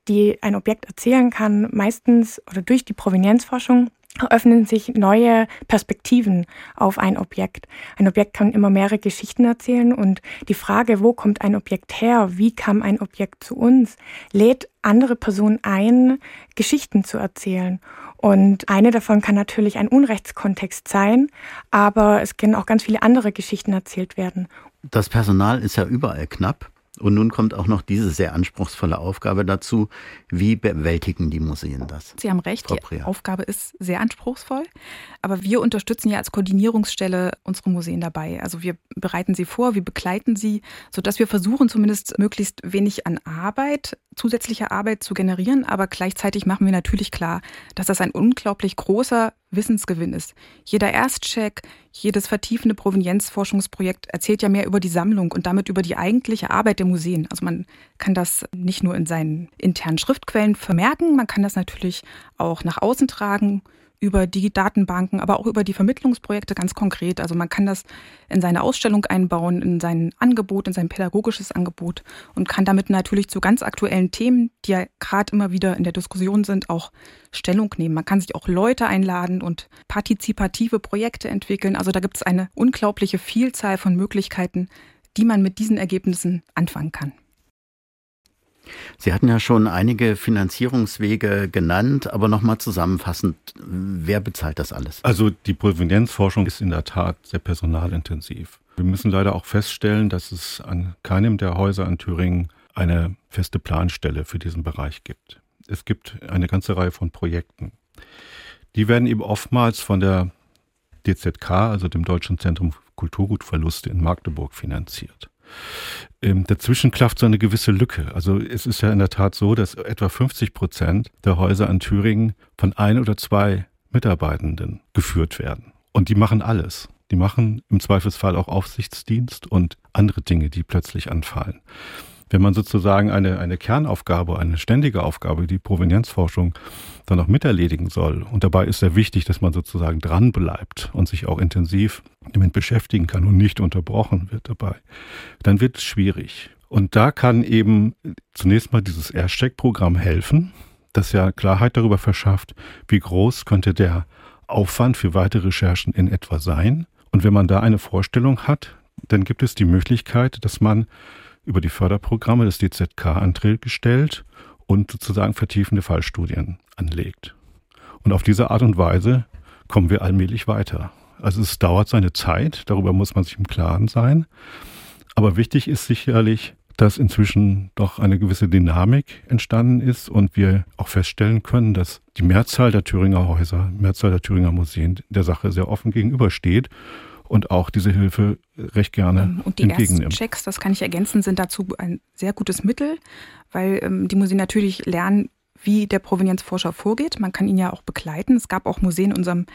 D: die ein Objekt erzählen kann, meistens oder durch die Provenienzforschung eröffnen sich neue Perspektiven auf ein Objekt. Ein Objekt kann immer mehrere Geschichten erzählen und die Frage, wo kommt ein Objekt her, wie kam ein Objekt zu uns, lädt andere Personen ein, Geschichten zu erzählen. Und eine davon kann natürlich ein Unrechtskontext sein, aber es können auch ganz viele andere Geschichten erzählt werden.
C: Das Personal ist ja überall knapp. Und nun kommt auch noch diese sehr anspruchsvolle Aufgabe dazu. Wie bewältigen die Museen das?
F: Sie haben recht, die Aufgabe ist sehr anspruchsvoll. Aber wir unterstützen ja als Koordinierungsstelle unsere Museen dabei. Also wir bereiten sie vor, wir begleiten sie, sodass wir versuchen, zumindest möglichst wenig an Arbeit, zusätzliche Arbeit zu generieren. Aber gleichzeitig machen wir natürlich klar, dass das ein unglaublich großer Wissensgewinn ist. Jeder Erstcheck, jedes vertiefende Provenienzforschungsprojekt erzählt ja mehr über die Sammlung und damit über die eigentliche Arbeit der Museen. Also man kann das nicht nur in seinen internen Schriftquellen vermerken, man kann das natürlich auch nach außen tragen über die Datenbanken, aber auch über die Vermittlungsprojekte ganz konkret. Also man kann das in seine Ausstellung einbauen, in sein Angebot, in sein pädagogisches Angebot und kann damit natürlich zu ganz aktuellen Themen, die ja gerade immer wieder in der Diskussion sind, auch Stellung nehmen. Man kann sich auch Leute einladen und partizipative Projekte entwickeln. Also da gibt es eine unglaubliche Vielzahl von Möglichkeiten, die man mit diesen Ergebnissen anfangen kann.
C: Sie hatten ja schon einige Finanzierungswege genannt, aber nochmal zusammenfassend, wer bezahlt das alles?
A: Also die Provenienzforschung ist in der Tat sehr personalintensiv. Wir müssen leider auch feststellen, dass es an keinem der Häuser in Thüringen eine feste Planstelle für diesen Bereich gibt. Es gibt eine ganze Reihe von Projekten. Die werden eben oftmals von der DZK, also dem Deutschen Zentrum Kulturgutverluste in Magdeburg, finanziert. Ähm, dazwischen klafft so eine gewisse Lücke. Also es ist ja in der Tat so, dass etwa 50 Prozent der Häuser in Thüringen von ein oder zwei Mitarbeitenden geführt werden. Und die machen alles. Die machen im Zweifelsfall auch Aufsichtsdienst und andere Dinge, die plötzlich anfallen wenn man sozusagen eine, eine Kernaufgabe, eine ständige Aufgabe, die Provenienzforschung dann auch miterledigen soll. Und dabei ist sehr wichtig, dass man sozusagen dran bleibt und sich auch intensiv damit beschäftigen kann und nicht unterbrochen wird dabei. Dann wird es schwierig. Und da kann eben zunächst mal dieses Aircheck-Programm helfen, das ja Klarheit darüber verschafft, wie groß könnte der Aufwand für weitere Recherchen in etwa sein. Und wenn man da eine Vorstellung hat, dann gibt es die Möglichkeit, dass man über die Förderprogramme des DZK Anträge gestellt und sozusagen vertiefende Fallstudien anlegt. Und auf diese Art und Weise kommen wir allmählich weiter. Also es dauert seine Zeit, darüber muss man sich im Klaren sein. Aber wichtig ist sicherlich, dass inzwischen doch eine gewisse Dynamik entstanden ist und wir auch feststellen können, dass die Mehrzahl der Thüringer Häuser, Mehrzahl der Thüringer Museen der Sache sehr offen gegenübersteht und auch diese Hilfe recht gerne ähm, und die entgegennimmt.
F: Checks, das kann ich ergänzen, sind dazu ein sehr gutes Mittel, weil ähm, die Museen natürlich lernen, wie der Provenienzforscher vorgeht. Man kann ihn ja auch begleiten. Es gab auch Museen in unserem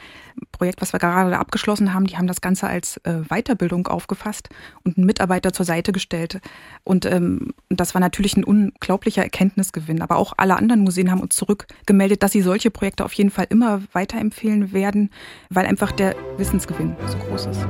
F: Projekt, was wir gerade abgeschlossen haben, die haben das Ganze als äh, Weiterbildung aufgefasst und einen Mitarbeiter zur Seite gestellt. Und ähm, das war natürlich ein unglaublicher Erkenntnisgewinn. Aber auch alle anderen Museen haben uns zurückgemeldet, dass sie solche Projekte auf jeden Fall immer weiterempfehlen werden, weil einfach der Wissensgewinn so groß ist.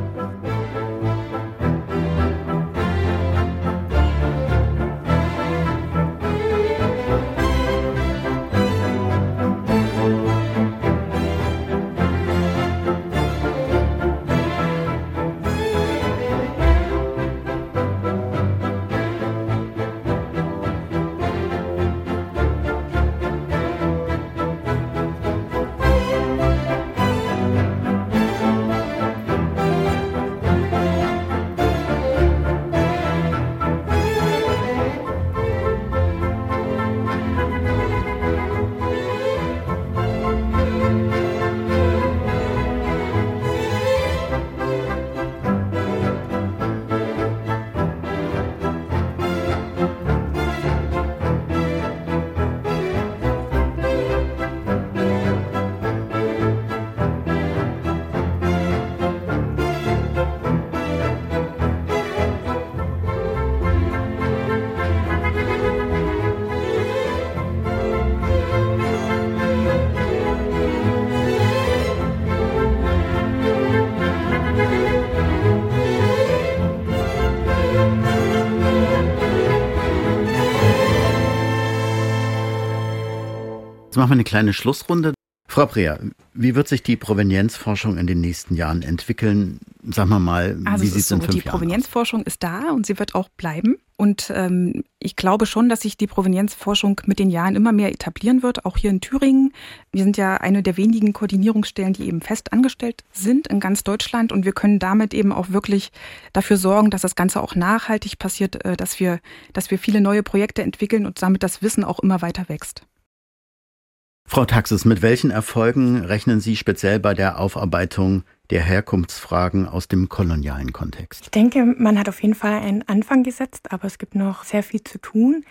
C: Jetzt machen wir eine kleine Schlussrunde. Frau Preer, wie wird sich die Provenienzforschung in den nächsten Jahren entwickeln? Sagen wir mal,
F: also
C: wie sieht es
F: so,
C: in fünf
F: Die
C: Jahren
F: Provenienzforschung
C: aus?
F: ist da und sie wird auch bleiben. Und ähm, ich glaube schon, dass sich die Provenienzforschung mit den Jahren immer mehr etablieren wird, auch hier in Thüringen. Wir sind ja eine der wenigen Koordinierungsstellen, die eben fest angestellt sind in ganz Deutschland. Und wir können damit eben auch wirklich dafür sorgen, dass das Ganze auch nachhaltig passiert, äh, dass wir, dass wir viele neue Projekte entwickeln und damit das Wissen auch immer weiter wächst.
C: Frau Taxis, mit welchen Erfolgen rechnen Sie speziell bei der Aufarbeitung der Herkunftsfragen aus dem kolonialen Kontext?
D: Ich denke, man hat auf jeden Fall einen Anfang gesetzt, aber es gibt noch sehr viel zu tun.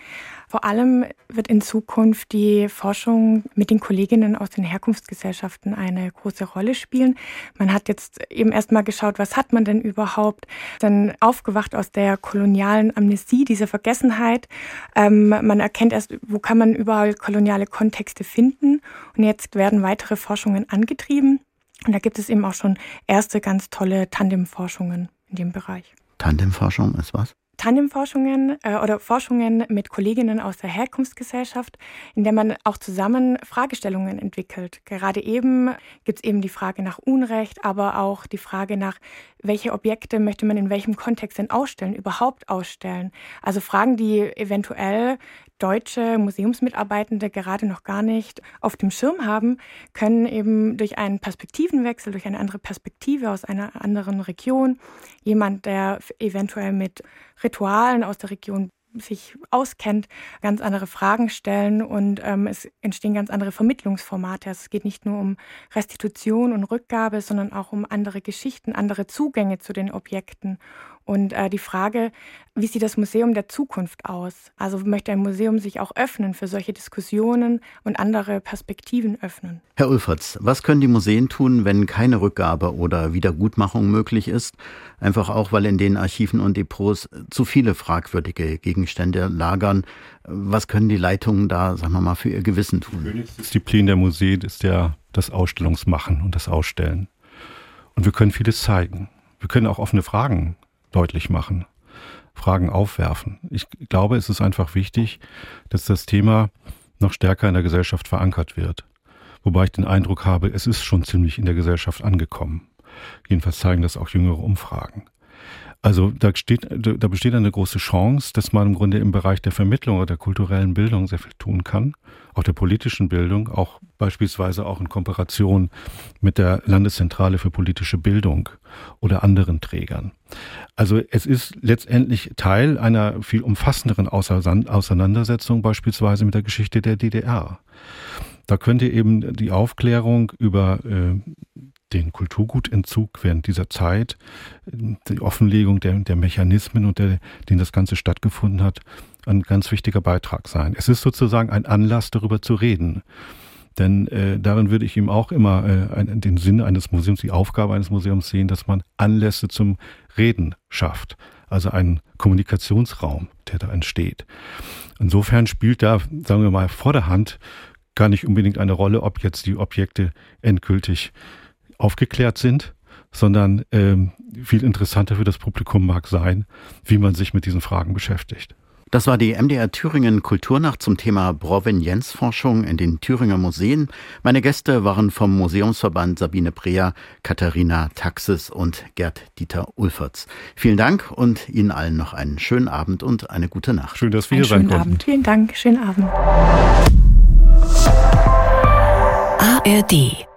D: Vor allem wird in Zukunft die Forschung mit den Kolleginnen aus den Herkunftsgesellschaften eine große Rolle spielen. Man hat jetzt eben erstmal geschaut, was hat man denn überhaupt? Dann aufgewacht aus der kolonialen Amnesie, dieser Vergessenheit. Ähm, man erkennt erst, wo kann man überall koloniale Kontexte finden. Und jetzt werden weitere Forschungen angetrieben. Und da gibt es eben auch schon erste ganz tolle Tandemforschungen in dem Bereich.
C: Tandemforschung ist was?
D: Tandemforschungen äh, oder Forschungen mit Kolleginnen aus der Herkunftsgesellschaft, in der man auch zusammen Fragestellungen entwickelt. Gerade eben gibt es eben die Frage nach Unrecht, aber auch die Frage nach, welche Objekte möchte man in welchem Kontext denn ausstellen, überhaupt ausstellen. Also Fragen, die eventuell deutsche Museumsmitarbeitende gerade noch gar nicht auf dem Schirm haben, können eben durch einen Perspektivenwechsel, durch eine andere Perspektive aus einer anderen Region, jemand, der eventuell mit Ritualen aus der Region sich auskennt, ganz andere Fragen stellen und ähm, es entstehen ganz andere Vermittlungsformate. Also es geht nicht nur um Restitution und Rückgabe, sondern auch um andere Geschichten, andere Zugänge zu den Objekten. Und äh, die Frage, wie sieht das Museum der Zukunft aus? Also möchte ein Museum sich auch öffnen für solche Diskussionen und andere Perspektiven öffnen?
C: Herr Ulfertz, was können die Museen tun, wenn keine Rückgabe oder Wiedergutmachung möglich ist? Einfach auch, weil in den Archiven und Depots zu viele fragwürdige Gegenstände lagern. Was können die Leitungen da, sagen wir mal, für ihr Gewissen tun?
A: Die Disziplin der Museen ist ja das Ausstellungsmachen und das Ausstellen. Und wir können vieles zeigen. Wir können auch offene Fragen deutlich machen, Fragen aufwerfen. Ich glaube, es ist einfach wichtig, dass das Thema noch stärker in der Gesellschaft verankert wird. Wobei ich den Eindruck habe, es ist schon ziemlich in der Gesellschaft angekommen. Jedenfalls zeigen das auch jüngere Umfragen. Also da, steht, da besteht eine große Chance, dass man im Grunde im Bereich der Vermittlung oder der kulturellen Bildung sehr viel tun kann, auch der politischen Bildung, auch beispielsweise auch in Kooperation mit der Landeszentrale für politische Bildung oder anderen Trägern. Also es ist letztendlich Teil einer viel umfassenderen Auseinandersetzung beispielsweise mit der Geschichte der DDR. Da könnte eben die Aufklärung über äh, den Kulturgutentzug während dieser Zeit, die Offenlegung der, der Mechanismen, unter denen das Ganze stattgefunden hat, ein ganz wichtiger Beitrag sein. Es ist sozusagen ein Anlass, darüber zu reden. Denn äh, darin würde ich ihm auch immer äh, ein, den Sinn eines Museums, die Aufgabe eines Museums sehen, dass man Anlässe zum Reden schafft. Also einen Kommunikationsraum, der da entsteht. Insofern spielt da, sagen wir mal, vor der Hand gar nicht unbedingt eine Rolle, ob jetzt die Objekte endgültig aufgeklärt sind, sondern ähm, viel interessanter für das Publikum mag sein, wie man sich mit diesen Fragen beschäftigt.
C: Das war die MDR Thüringen Kulturnacht zum Thema Provenienzforschung in den Thüringer Museen. Meine Gäste waren vom Museumsverband Sabine Preer, Katharina Taxis und Gerd Dieter Ulferts. Vielen Dank und Ihnen allen noch einen schönen Abend und eine gute Nacht.
A: Schön, dass wir hier sein konnten.
D: Abend. Vielen Dank, schönen Abend.
B: ARD